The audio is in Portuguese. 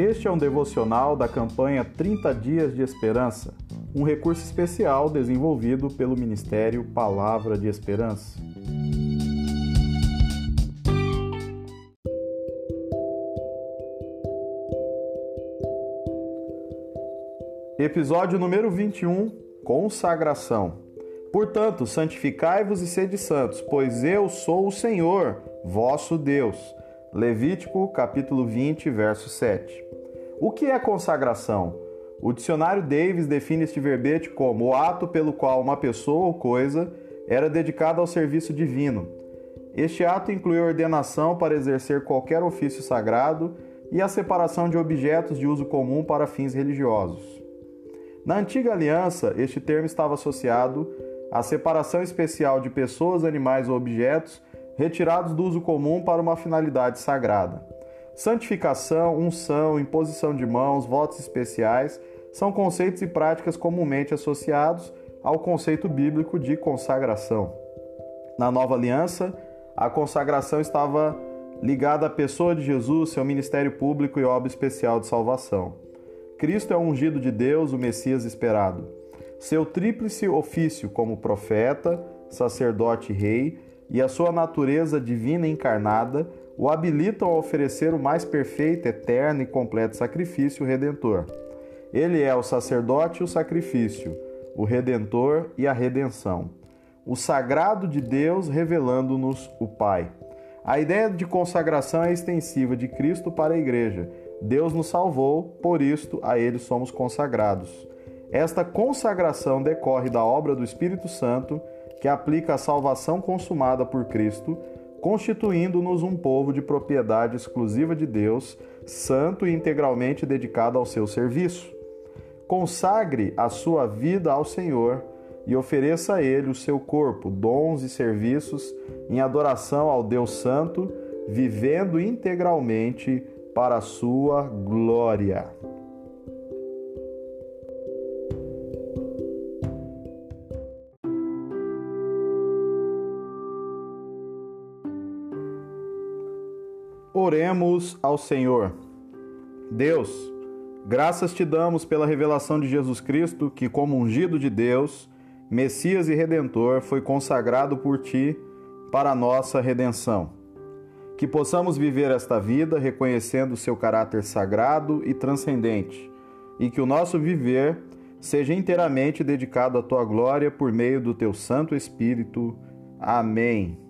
Este é um devocional da campanha 30 Dias de Esperança, um recurso especial desenvolvido pelo Ministério Palavra de Esperança. Episódio número 21 Consagração. Portanto, santificai-vos e sede santos, pois eu sou o Senhor, vosso Deus. Levítico, capítulo 20, verso 7. O que é consagração? O dicionário Davis define este verbete como o ato pelo qual uma pessoa ou coisa era dedicada ao serviço divino. Este ato inclui ordenação para exercer qualquer ofício sagrado e a separação de objetos de uso comum para fins religiosos. Na antiga aliança, este termo estava associado à separação especial de pessoas, animais ou objetos retirados do uso comum para uma finalidade sagrada. Santificação, unção, imposição de mãos, votos especiais são conceitos e práticas comumente associados ao conceito bíblico de consagração. Na nova aliança, a consagração estava ligada à pessoa de Jesus, seu ministério público e obra especial de salvação. Cristo é o ungido de Deus, o Messias esperado. Seu tríplice ofício como profeta, sacerdote e rei e a sua natureza divina encarnada o habilitam a oferecer o mais perfeito, eterno e completo sacrifício redentor. Ele é o sacerdote e o sacrifício, o redentor e a redenção. O sagrado de Deus revelando-nos o Pai. A ideia de consagração é extensiva de Cristo para a Igreja. Deus nos salvou, por isto a Ele somos consagrados. Esta consagração decorre da obra do Espírito Santo, que aplica a salvação consumada por Cristo constituindo-nos um povo de propriedade exclusiva de Deus, santo e integralmente dedicado ao seu serviço. Consagre a sua vida ao Senhor e ofereça a Ele o seu corpo, dons e serviços em adoração ao Deus Santo, vivendo integralmente para a sua glória. Oremos ao Senhor. Deus, graças te damos pela revelação de Jesus Cristo, que, como ungido de Deus, Messias e Redentor, foi consagrado por ti para a nossa redenção. Que possamos viver esta vida reconhecendo seu caráter sagrado e transcendente, e que o nosso viver seja inteiramente dedicado à tua glória por meio do teu Santo Espírito. Amém.